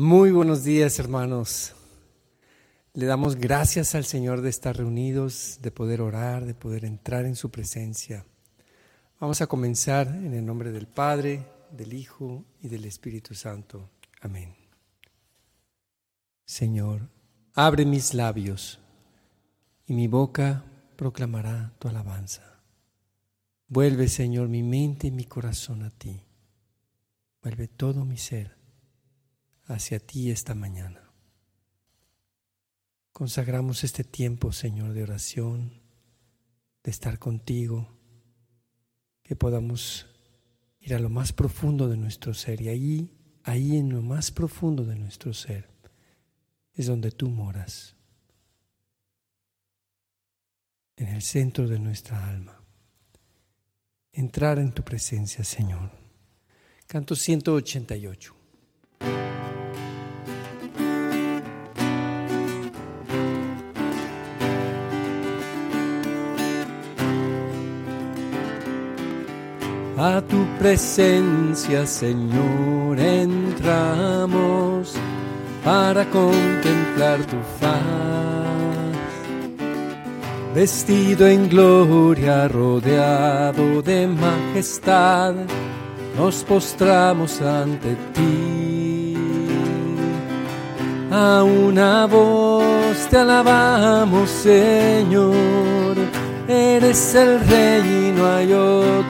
Muy buenos días, hermanos. Le damos gracias al Señor de estar reunidos, de poder orar, de poder entrar en su presencia. Vamos a comenzar en el nombre del Padre, del Hijo y del Espíritu Santo. Amén. Señor, abre mis labios y mi boca proclamará tu alabanza. Vuelve, Señor, mi mente y mi corazón a ti. Vuelve todo mi ser hacia ti esta mañana. Consagramos este tiempo, Señor, de oración, de estar contigo, que podamos ir a lo más profundo de nuestro ser y ahí, ahí en lo más profundo de nuestro ser es donde tú moras, en el centro de nuestra alma. Entrar en tu presencia, Señor. Canto 188. Tu presencia, Señor, entramos para contemplar tu faz. Vestido en gloria, rodeado de majestad, nos postramos ante ti. A una voz te alabamos, Señor, eres el rey y no hay otro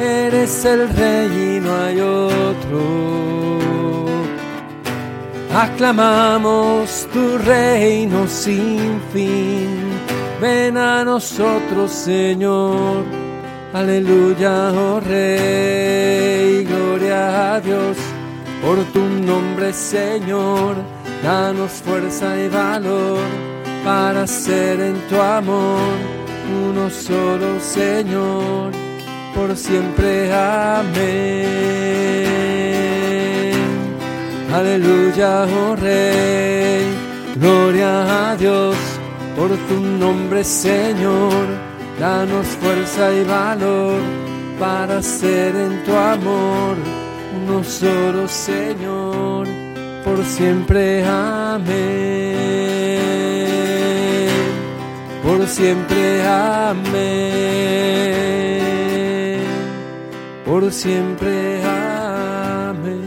eres el rey y no hay otro aclamamos tu reino sin fin. Ven a nosotros, Señor. Aleluya, oh Rey. Gloria a Dios por tu nombre, Señor. Danos fuerza y valor para ser en tu amor uno solo, Señor. Por siempre, amén. Aleluya, oh Rey, gloria a Dios por tu nombre, Señor. Danos fuerza y valor para ser en tu amor uno solo, Señor, por siempre. Amén. Por siempre. Amén. Por siempre. Amén.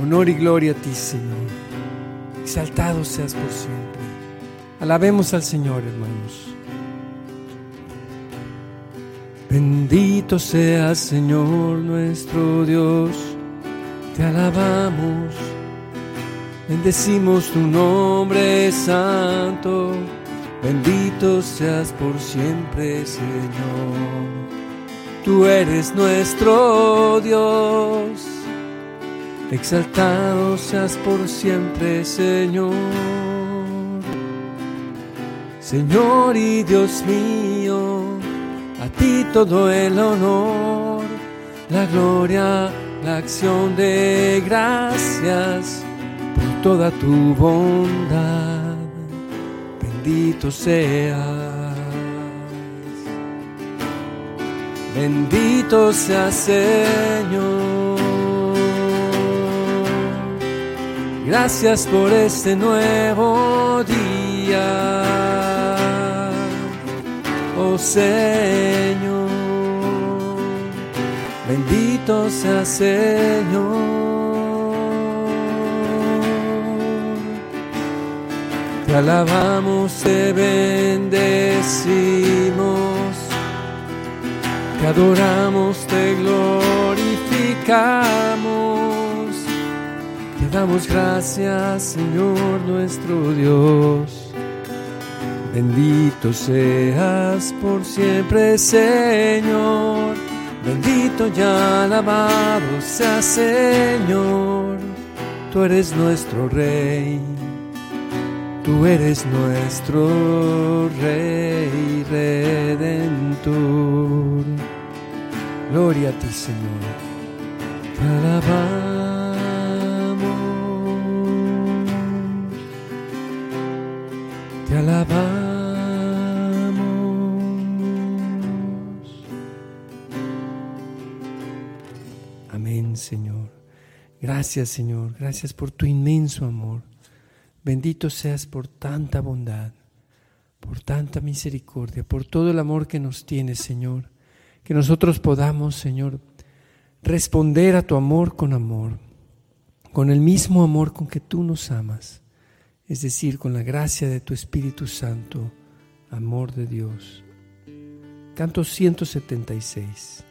Honor y gloria a ti, Señor. Exaltado seas por siempre. Alabemos al Señor, hermanos. Bendito seas, Señor nuestro Dios. Te alabamos. Bendecimos tu nombre santo. Bendito seas por siempre, Señor. Tú eres nuestro Dios exaltado seas por siempre, Señor. Señor y Dios mío, a ti todo el honor, la gloria, la acción de gracias por toda tu bondad. Bendito seas. Bendito seas, Señor. Gracias por este nuevo día, oh Señor. Bendito sea Señor. Te alabamos, te bendecimos, te adoramos, te glorificamos, te damos gracias, Señor nuestro Dios. Bendito seas por siempre, Señor. Bendito y alabado sea, Señor. Tú eres nuestro Rey. Tú eres nuestro Rey Redentor. Gloria a ti, Señor. Te alabamos. Te alabamos. Amén, Señor. Gracias, Señor. Gracias por tu inmenso amor. Bendito seas por tanta bondad, por tanta misericordia, por todo el amor que nos tienes, Señor. Que nosotros podamos, Señor, responder a tu amor con amor, con el mismo amor con que tú nos amas, es decir, con la gracia de tu Espíritu Santo, amor de Dios. Canto 176.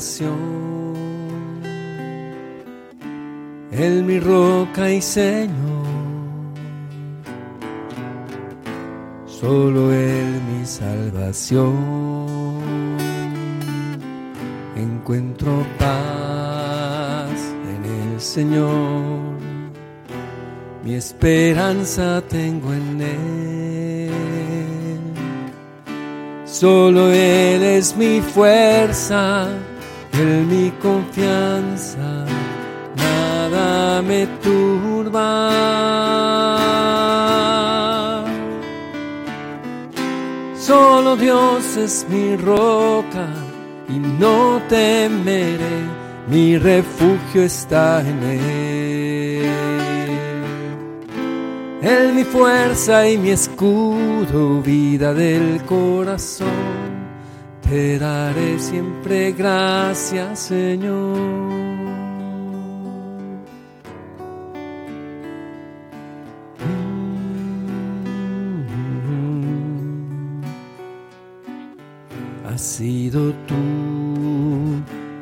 Salvación. Él mi roca y Señor, solo Él mi salvación. Encuentro paz en el Señor mi esperanza tengo en Él. Solo Él es mi fuerza, Él mi confianza, nada me turba. Solo Dios es mi roca y no temeré, mi refugio está en Él. Él mi fuerza y mi escudo, vida del corazón. Te daré siempre gracias, Señor. Has sido tú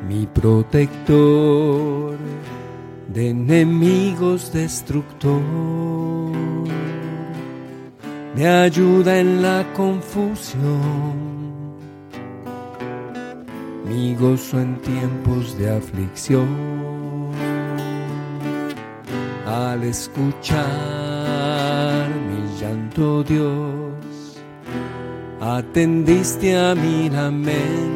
mi protector de enemigos destructor. Me ayuda en la confusión, mi gozo en tiempos de aflicción. Al escuchar mi llanto, Dios, atendiste a mi lamento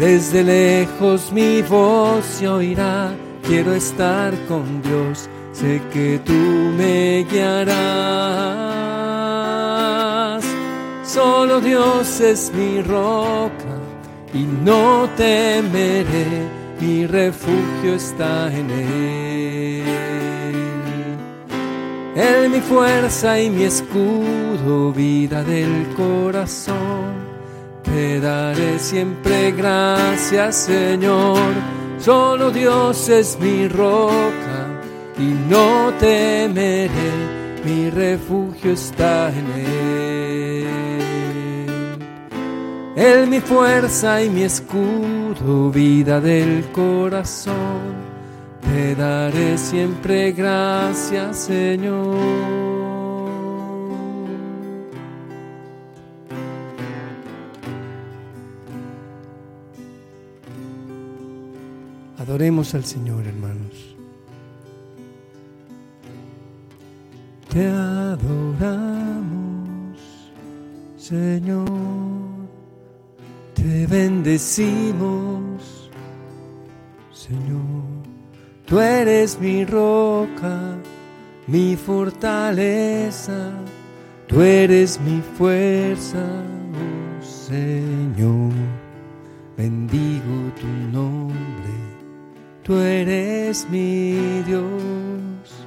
desde lejos mi voz se oirá, quiero estar con Dios, sé que tú me guiarás. Solo Dios es mi roca y no temeré, mi refugio está en Él. Él mi fuerza y mi escudo, vida del corazón te daré siempre gracias, Señor. Solo Dios es mi roca y no temeré, mi refugio está en Él. Él mi fuerza y mi escudo, vida del corazón. Te daré siempre gracias, Señor. Adoremos al Señor, hermanos. Te adoramos, Señor. Te bendecimos, Señor. Tú eres mi roca, mi fortaleza. Tú eres mi fuerza, oh Señor. Bendigo tu nombre. Tú eres mi Dios.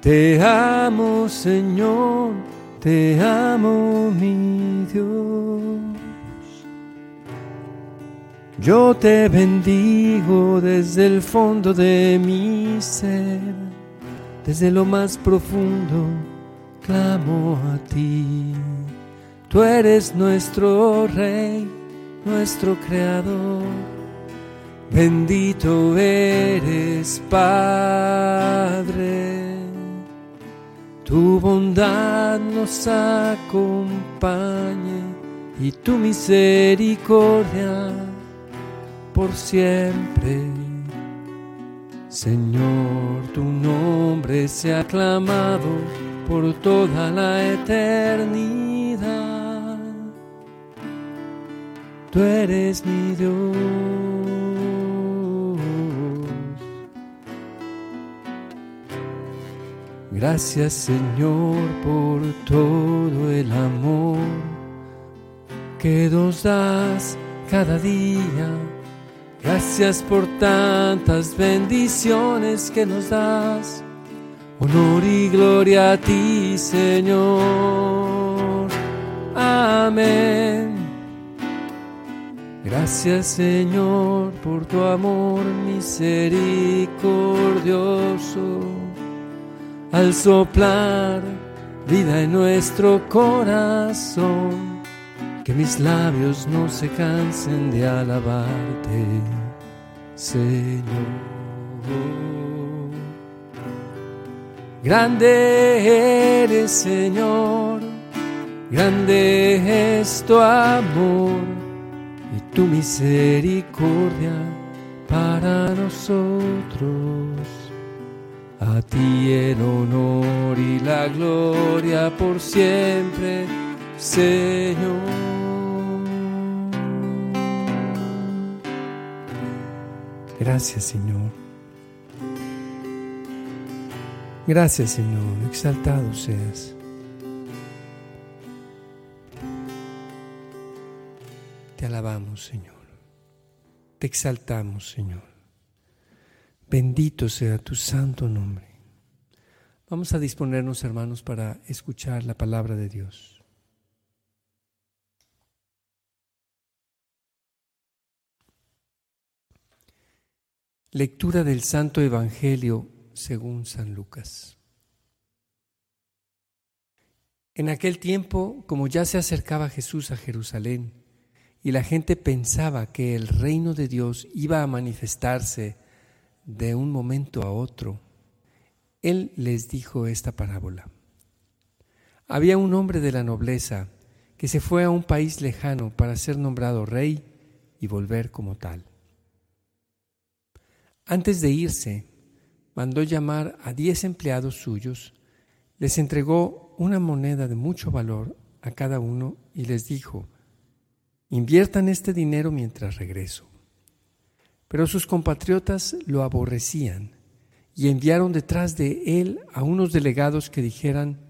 Te amo, Señor. Te amo, mi Dios. Yo te bendigo desde el fondo de mi ser, desde lo más profundo, clamo a ti. Tú eres nuestro Rey, nuestro Creador. Bendito eres, Padre. Tu bondad nos acompañe y tu misericordia por siempre. Señor, tu nombre se ha aclamado por toda la eternidad. Tú eres mi Dios. Gracias Señor por todo el amor que nos das cada día Gracias por tantas bendiciones que nos das. Honor y gloria a ti, Señor. Amén. Gracias, Señor, por tu amor misericordioso. Al soplar vida en nuestro corazón que mis labios no se cansen de alabarte, Señor. Grande eres, Señor, grande es tu amor y tu misericordia para nosotros. A ti el honor y la gloria por siempre, Señor. Gracias Señor. Gracias Señor, exaltado seas. Te alabamos Señor. Te exaltamos Señor. Bendito sea tu santo nombre. Vamos a disponernos hermanos para escuchar la palabra de Dios. Lectura del Santo Evangelio según San Lucas. En aquel tiempo, como ya se acercaba Jesús a Jerusalén, y la gente pensaba que el reino de Dios iba a manifestarse de un momento a otro, Él les dijo esta parábola. Había un hombre de la nobleza que se fue a un país lejano para ser nombrado rey y volver como tal. Antes de irse, mandó llamar a diez empleados suyos, les entregó una moneda de mucho valor a cada uno y les dijo, inviertan este dinero mientras regreso. Pero sus compatriotas lo aborrecían y enviaron detrás de él a unos delegados que dijeran,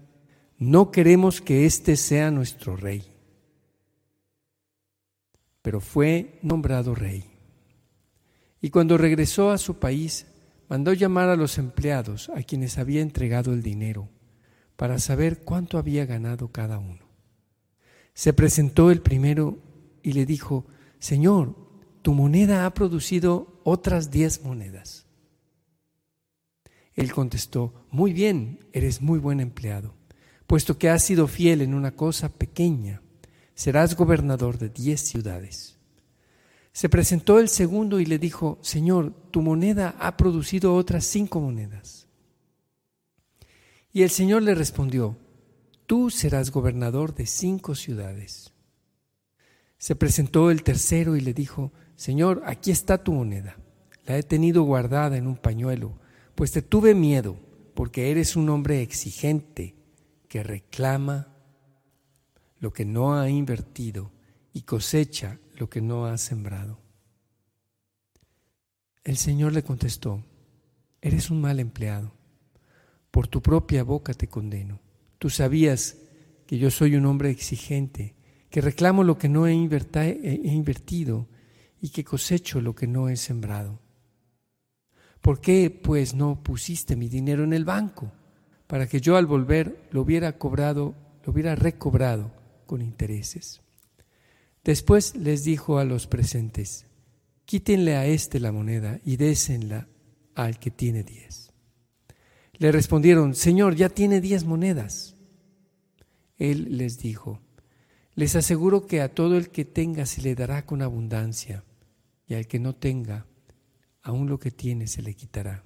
no queremos que éste sea nuestro rey. Pero fue nombrado rey. Y cuando regresó a su país, mandó llamar a los empleados a quienes había entregado el dinero para saber cuánto había ganado cada uno. Se presentó el primero y le dijo, Señor, tu moneda ha producido otras diez monedas. Él contestó, Muy bien, eres muy buen empleado, puesto que has sido fiel en una cosa pequeña, serás gobernador de diez ciudades. Se presentó el segundo y le dijo, Señor, tu moneda ha producido otras cinco monedas. Y el Señor le respondió, tú serás gobernador de cinco ciudades. Se presentó el tercero y le dijo, Señor, aquí está tu moneda. La he tenido guardada en un pañuelo, pues te tuve miedo, porque eres un hombre exigente que reclama lo que no ha invertido y cosecha lo que no has sembrado. El Señor le contestó, eres un mal empleado, por tu propia boca te condeno. Tú sabías que yo soy un hombre exigente, que reclamo lo que no he invertido y que cosecho lo que no he sembrado. ¿Por qué, pues, no pusiste mi dinero en el banco para que yo al volver lo hubiera cobrado, lo hubiera recobrado con intereses? Después les dijo a los presentes, quítenle a éste la moneda y désenla al que tiene diez. Le respondieron, Señor, ya tiene diez monedas. Él les dijo, les aseguro que a todo el que tenga se le dará con abundancia, y al que no tenga, aún lo que tiene se le quitará.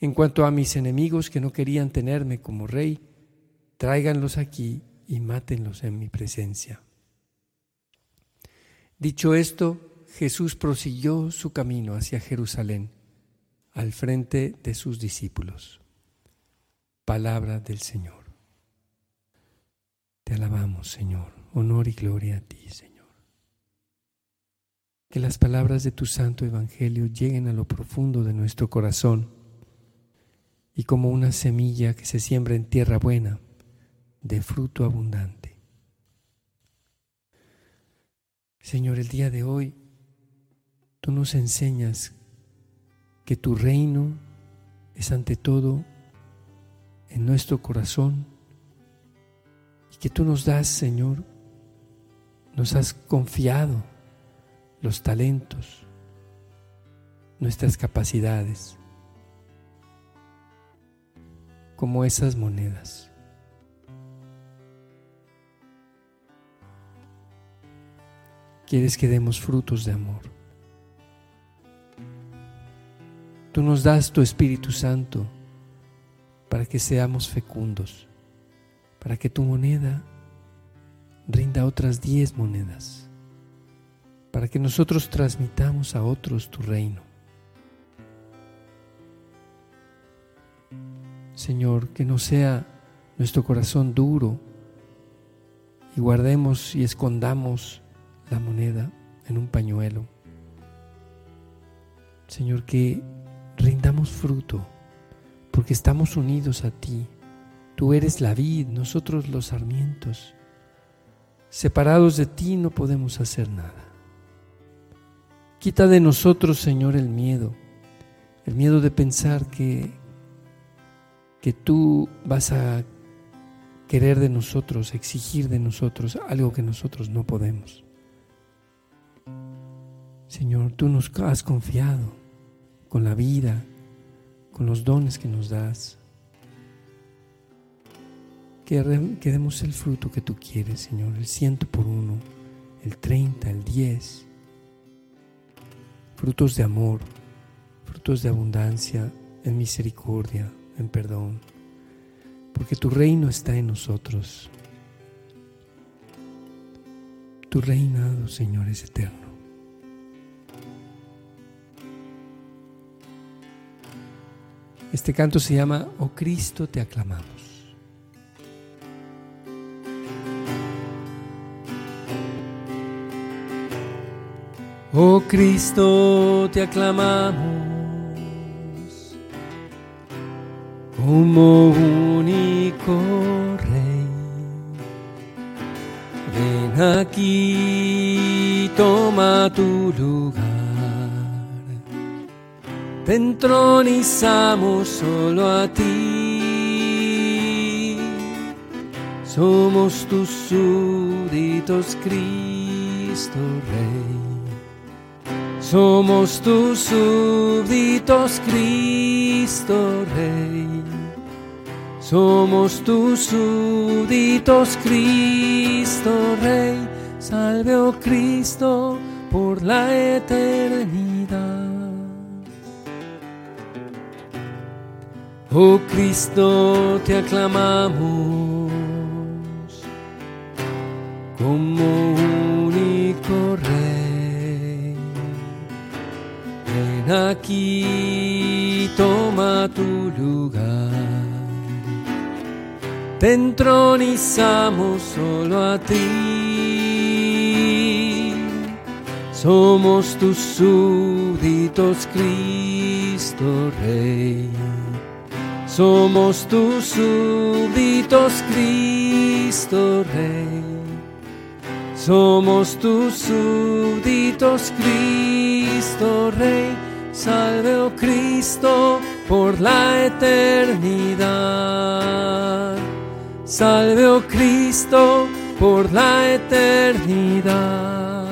En cuanto a mis enemigos que no querían tenerme como rey, tráiganlos aquí y mátenlos en mi presencia. Dicho esto, Jesús prosiguió su camino hacia Jerusalén, al frente de sus discípulos. Palabra del Señor. Te alabamos, Señor. Honor y gloria a ti, Señor. Que las palabras de tu santo Evangelio lleguen a lo profundo de nuestro corazón y como una semilla que se siembra en tierra buena, de fruto abundante. Señor, el día de hoy tú nos enseñas que tu reino es ante todo en nuestro corazón y que tú nos das, Señor, nos has confiado los talentos, nuestras capacidades, como esas monedas. Quieres que demos frutos de amor. Tú nos das tu Espíritu Santo para que seamos fecundos, para que tu moneda rinda otras diez monedas, para que nosotros transmitamos a otros tu reino. Señor, que no sea nuestro corazón duro y guardemos y escondamos la moneda en un pañuelo. Señor, que rindamos fruto, porque estamos unidos a ti. Tú eres la vid, nosotros los sarmientos. Separados de ti no podemos hacer nada. Quita de nosotros, Señor, el miedo, el miedo de pensar que, que tú vas a querer de nosotros, exigir de nosotros algo que nosotros no podemos. Señor, tú nos has confiado con la vida, con los dones que nos das. Que, demos el fruto que tú quieres, Señor, el ciento por uno, el treinta, el diez. Frutos de amor, frutos de abundancia, en misericordia, en perdón. Porque tu reino está en nosotros. Tu reinado, Señor, es eterno. Este canto se llama Oh Cristo, te aclamamos. Oh Cristo, te aclamamos como único Rey. Ven aquí, toma tu lugar te entronizamos solo a ti. Somos tus súbditos, Cristo Rey. Somos tus súbditos, Cristo Rey. Somos tus súbditos, Cristo Rey. Salve, oh Cristo, por la eternidad. Oh Cristo, te aclamamos como único Rey. Ven aquí, toma tu lugar. Te entronizamos solo a ti. Somos tus súbditos, Cristo Rey. Somos tus súbditos, Cristo Rey. Somos tus súbditos, Cristo Rey. Salve, oh Cristo, por la eternidad. Salve, oh Cristo, por la eternidad.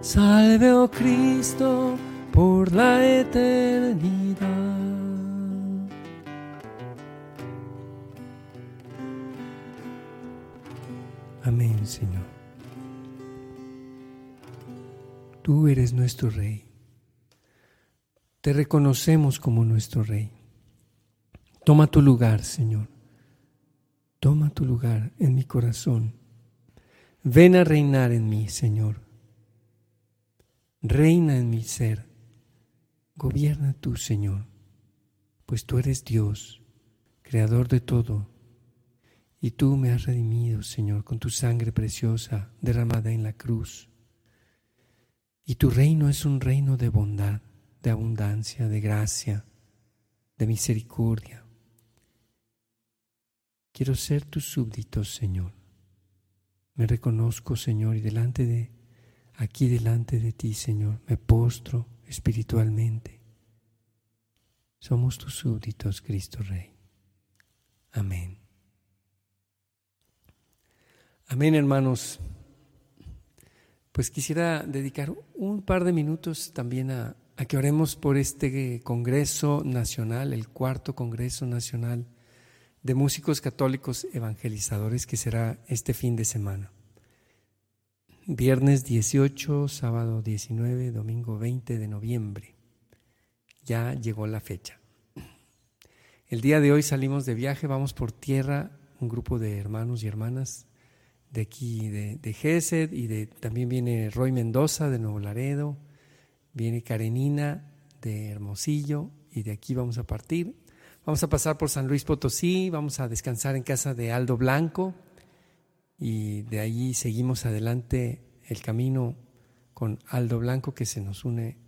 Salve, oh Cristo, por la eternidad. Amén, Señor. Tú eres nuestro Rey. Te reconocemos como nuestro Rey. Toma tu lugar, Señor. Toma tu lugar en mi corazón. Ven a reinar en mí, Señor. Reina en mi ser. Gobierna tú, Señor, pues tú eres Dios, creador de todo, y tú me has redimido, Señor, con tu sangre preciosa derramada en la cruz. Y tu reino es un reino de bondad, de abundancia, de gracia, de misericordia. Quiero ser tu súbdito, Señor. Me reconozco, Señor, y delante de aquí delante de ti, Señor, me postro espiritualmente. Somos tus súbditos, Cristo Rey. Amén. Amén, hermanos. Pues quisiera dedicar un par de minutos también a, que oremos por este Congreso Nacional, el cuarto Congreso Nacional de Músicos Católicos Evangelizadores que será este fin de semana viernes 18, sábado 19, domingo 20 de noviembre. Ya llegó la fecha. El día de hoy salimos de viaje, vamos por tierra, un grupo de hermanos y hermanas de aquí, de, de y de, también viene Roy Mendoza de Nuevo Laredo, viene Karenina de Hermosillo, y de aquí vamos a partir. Vamos a pasar por San Luis Potosí, vamos a descansar en casa de Aldo Blanco, y de ahí seguimos adelante el camino con Aldo Blanco que se nos une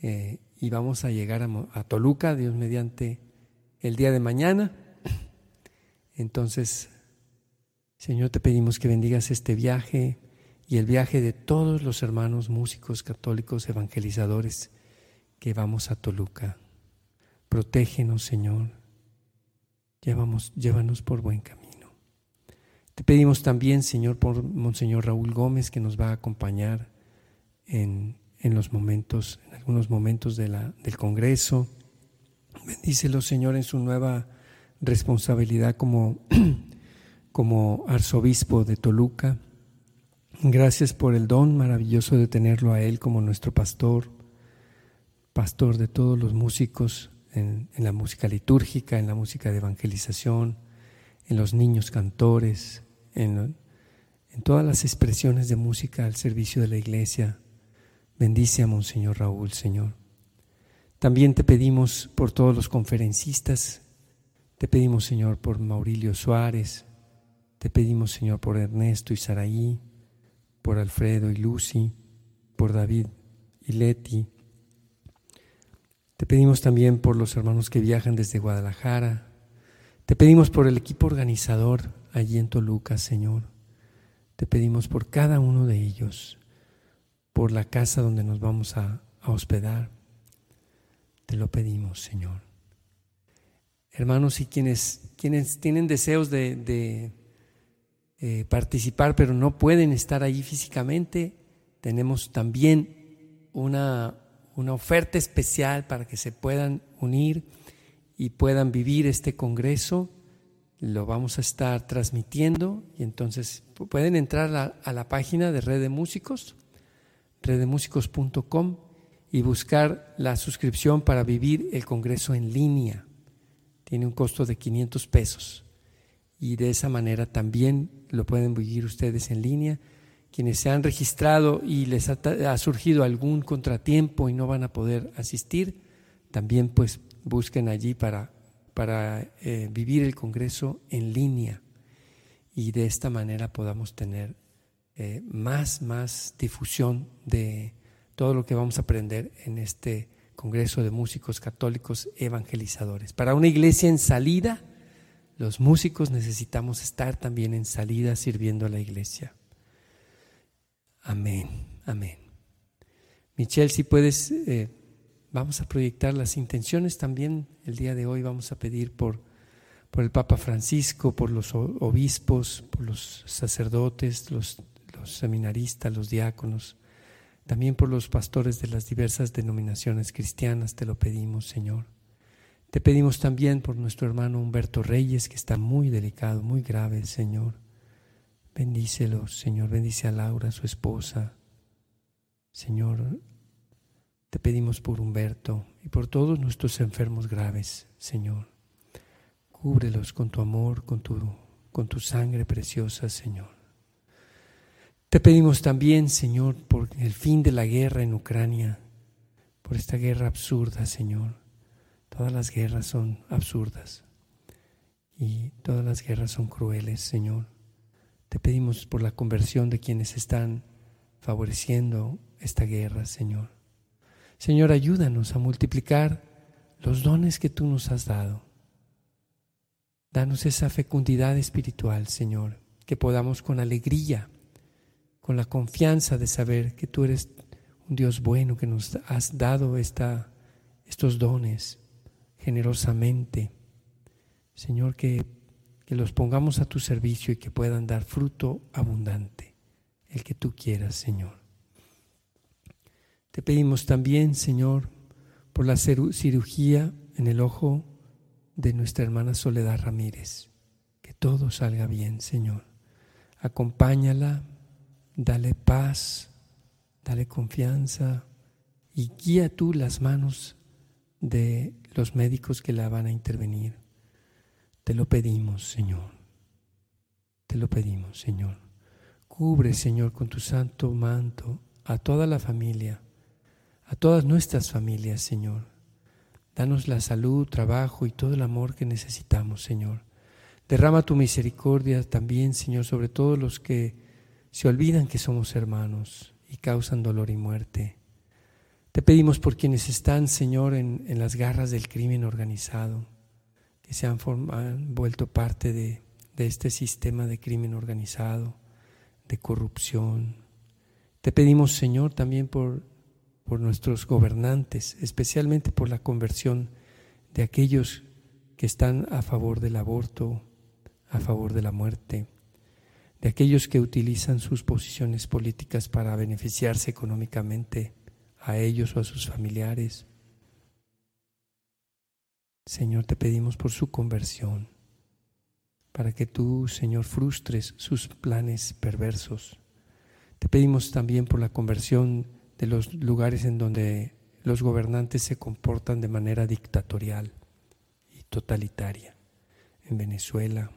eh, y vamos a llegar a, Toluca, Dios mediante, el día de mañana. Entonces, Señor, te pedimos que bendigas este viaje y el viaje de todos los hermanos músicos católicos evangelizadores que vamos a Toluca. Protégenos, Señor. llévanos por buen camino. Te pedimos también, Señor, por Monseñor Raúl Gómez, que nos va a acompañar en, los momentos, en algunos momentos de la, del Congreso. Bendícelo, Señor, en su nueva responsabilidad como, como arzobispo de Toluca. Gracias por el don maravilloso de tenerlo a Él como nuestro pastor, pastor de todos los músicos en, en la música litúrgica, en la música de evangelización, en los niños cantores, en, todas las expresiones de música al servicio de la iglesia. Bendice a Monseñor Raúl, Señor. También te pedimos por todos los conferencistas, te pedimos, Señor, por Maurilio Suárez, te pedimos, Señor, por Ernesto y Saraí, por Alfredo y Lucy, por David y Leti. Te pedimos también por los hermanos que viajan desde Guadalajara. Te pedimos por el equipo organizador allí en Toluca, Señor. Te pedimos por cada uno de ellos, por la casa donde nos vamos a, hospedar. Te lo pedimos, Señor. Hermanos, y quienes, quienes tienen deseos de, eh, participar, pero no pueden estar allí físicamente, tenemos también una, una oferta especial para que se puedan unir y puedan vivir este congreso. Lo vamos a estar transmitiendo y entonces pueden entrar a, la página de Red de Músicos, reddemúsicos.com y buscar la suscripción para vivir el Congreso en línea. Tiene un costo de 500 pesos y de esa manera también lo pueden vivir ustedes en línea. Quienes se han registrado y les ha, surgido algún contratiempo y no van a poder asistir, también pues busquen allí para para eh, vivir el Congreso en línea y de esta manera podamos tener eh, más, más difusión de todo lo que vamos a aprender en este Congreso de Músicos Católicos Evangelizadores. Para una iglesia en salida, los músicos necesitamos estar también en salida sirviendo a la iglesia. Amén, amén. Michelle, si puedes, eh, vamos a proyectar las intenciones también. El día de hoy vamos a pedir por, por el Papa Francisco, por los obispos, por los sacerdotes, los, los seminaristas, los diáconos, también por los pastores de las diversas denominaciones cristianas, te lo pedimos, Señor. Te pedimos también por nuestro hermano Humberto Reyes, que está muy delicado, muy grave, Señor. Bendícelo, Señor. Bendice a Laura, su esposa. Señor, te pedimos por Humberto y por todos nuestros enfermos graves, Señor. Cúbrelos con tu amor, con tu, con tu sangre preciosa, Señor. Te pedimos también, Señor, por el fin de la guerra en Ucrania, por esta guerra absurda, Señor Todas las guerras son absurdas y todas las guerras son crueles, Señor. Te pedimos por la conversión de quienes están favoreciendo esta guerra, Señor. Señor, ayúdanos a multiplicar los dones que tú nos has dado. Danos esa fecundidad espiritual, Señor, que podamos con alegría, con la confianza de saber que tú eres un Dios bueno, que nos has dado esta, estos dones generosamente. Señor, que, que los pongamos a tu servicio y que puedan dar fruto abundante, el que tú quieras, Señor. Te pedimos también, Señor, por la cirugía en el ojo de nuestra hermana Soledad Ramírez. Que todo salga bien, Señor. Acompáñala, dale paz, dale confianza y guía tú las manos de los médicos que la van a intervenir. Te lo pedimos, Señor. Te lo pedimos, Señor. Cubre, Señor, con tu santo manto a toda la familia, a todas nuestras familias, Señor. Danos la salud, trabajo y todo el amor que necesitamos, Señor. Derrama tu misericordia también, Señor, sobre todos los que se olvidan que somos hermanos y causan dolor y muerte. Te pedimos por quienes están, Señor, en, las garras del crimen organizado, que se han, vuelto parte de, este sistema de crimen organizado, de corrupción. Te pedimos, Señor, también por, nuestros gobernantes, especialmente por la conversión de aquellos que están a favor del aborto, a favor de la muerte, de aquellos que utilizan sus posiciones políticas para beneficiarse económicamente a ellos o a sus familiares. Señor, te pedimos por su conversión, para que tú, Señor, frustres sus planes perversos. Te pedimos también por la conversión de los lugares en donde los gobernantes se comportan de manera dictatorial y totalitaria, en Venezuela,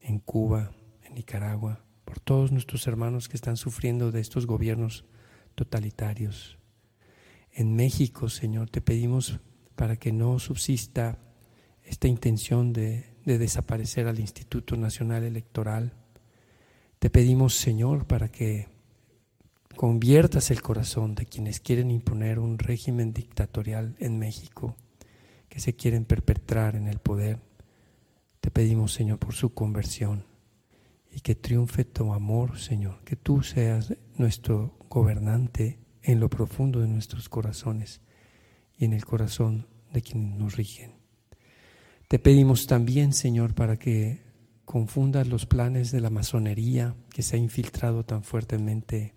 en Cuba, en Nicaragua, por todos nuestros hermanos que están sufriendo de estos gobiernos totalitarios en México, Señor, te pedimos para que no subsista esta intención de, desaparecer al Instituto Nacional Electoral. Te pedimos, Señor, para que conviertas el corazón de quienes quieren imponer un régimen dictatorial en México, que se quieren perpetrar en el poder. Te pedimos, Señor, por su conversión y que triunfe tu amor, Señor, que tú seas nuestro gobernante en lo profundo de nuestros corazones y en el corazón de quienes nos rigen. Te pedimos también, Señor, para que confundas los planes de la masonería que se ha infiltrado tan fuertemente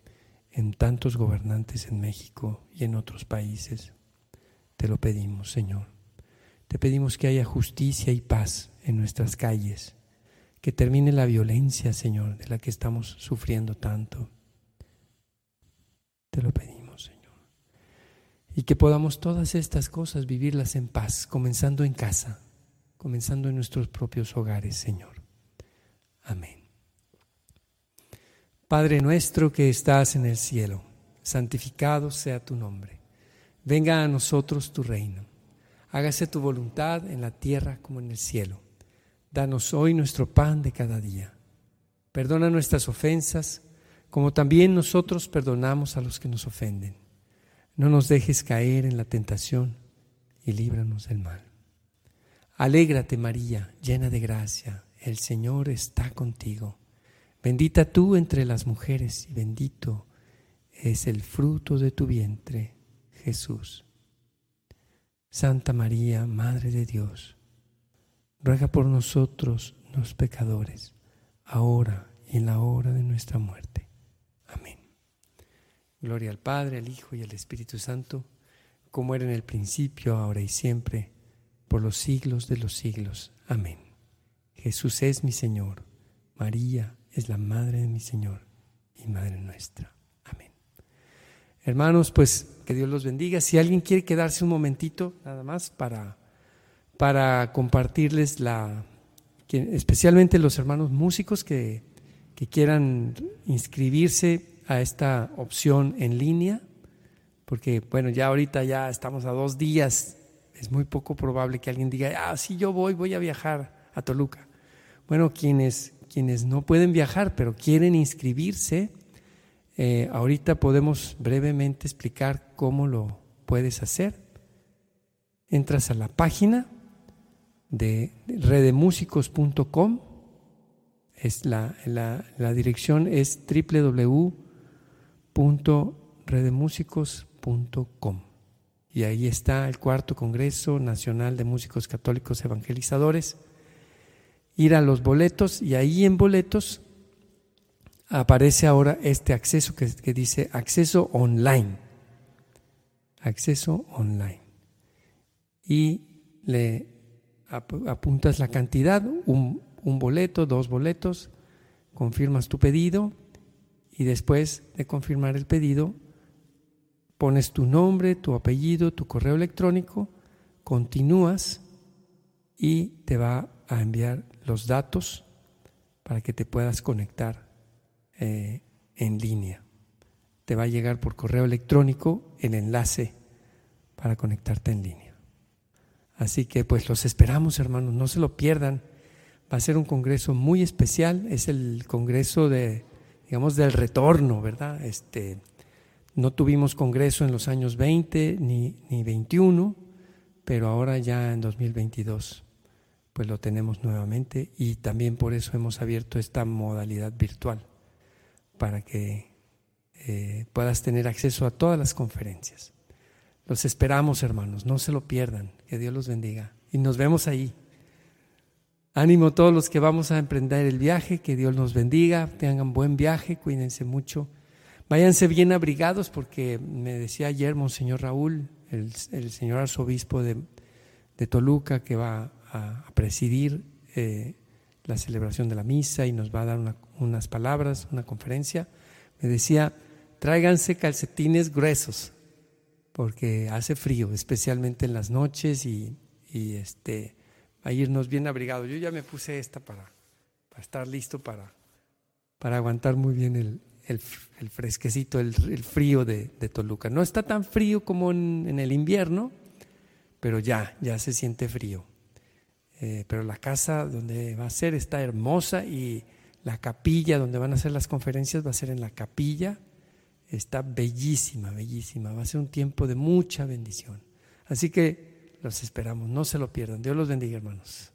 en tantos gobernantes en México y en otros países. Te lo pedimos, Señor. Te pedimos que haya justicia y paz en nuestras calles, que termine la violencia, Señor, de la que estamos sufriendo tanto. Te lo pedimos, Señor. Y que podamos todas estas cosas vivirlas en paz, comenzando en casa, comenzando en nuestros propios hogares, Señor. Amén. Padre nuestro que estás en el cielo, santificado sea tu nombre. Venga a nosotros tu reino. Hágase tu voluntad en la tierra como en el cielo. Danos hoy nuestro pan de cada día. Perdona nuestras ofensas como también nosotros perdonamos a los que nos ofenden. No nos dejes caer en la tentación y líbranos del mal. Alégrate María, llena de gracia, el Señor está contigo. Bendita tú entre las mujeres y bendito es el fruto de tu vientre, Jesús. Santa María, Madre de Dios, ruega por nosotros los pecadores, ahora y en la hora de nuestra muerte. Gloria al Padre, al Hijo y al Espíritu Santo, como era en el principio, ahora y siempre, por los siglos de los siglos. Amén. Jesús es mi Señor, María es la Madre de mi Señor y Madre nuestra. Amén. Hermanos, pues que Dios los bendiga. Si alguien quiere quedarse un momentito, nada más, para, para compartirles la, especialmente los hermanos músicos que, que quieran inscribirse a esta opción en línea, porque bueno, ya ahorita ya estamos a dos días, es muy poco probable que alguien diga, ah, sí, yo voy, voy a viajar a Toluca. Bueno, quienes, quienes no pueden viajar, pero quieren inscribirse, eh, ahorita podemos brevemente explicar cómo lo puedes hacer. Entras a la página de redemúsicos.com, es la, la, dirección es www.redemúsicos.com y ahí está el cuarto Congreso Nacional de Músicos Católicos Evangelizadores. Ir a los boletos y ahí en boletos aparece ahora este acceso que, dice acceso online. Acceso online. Y le apuntas la cantidad, un, un boleto, dos boletos, confirmas tu pedido y después de confirmar el pedido pones tu nombre, tu apellido, tu correo electrónico, continúas y te va a enviar los datos para que te puedas conectar eh, en línea. Te va a llegar por correo electrónico el enlace para conectarte en línea. Así que pues los esperamos hermanos, no se lo pierdan. Va a ser un congreso muy especial, es el congreso de, digamos, del retorno, ¿verdad? Este, no tuvimos congreso en los años 20 ni, ni 21, pero ahora ya en 2022 pues lo tenemos nuevamente y también por eso hemos abierto esta modalidad virtual para que eh, puedas tener acceso a todas las conferencias. Los esperamos, hermanos, no se lo pierdan. Que Dios los bendiga. Y nos vemos ahí. Ánimo a todos los que vamos a emprender el viaje, que Dios nos bendiga, tengan buen viaje, cuídense mucho. Váyanse bien abrigados porque me decía ayer Monseñor Raúl, el, señor arzobispo de, Toluca, que va a, presidir eh, la celebración de la misa y nos va a dar unas palabras, una conferencia, me decía, tráiganse calcetines gruesos, porque hace frío, especialmente en las noches y, este, a irnos bien abrigados. Yo ya me puse esta para, para estar listo para, para aguantar muy bien el, el, fresquecito, el, frío de, Toluca. No está tan frío como en, en el invierno, pero ya, ya se siente frío. Eh, pero la casa donde va a ser está hermosa y la capilla donde van a hacer las conferencias va a ser en la capilla. Está bellísima, bellísima. Va a ser un tiempo de mucha bendición. Así que los esperamos, no se lo pierdan. Dios los bendiga, hermanos.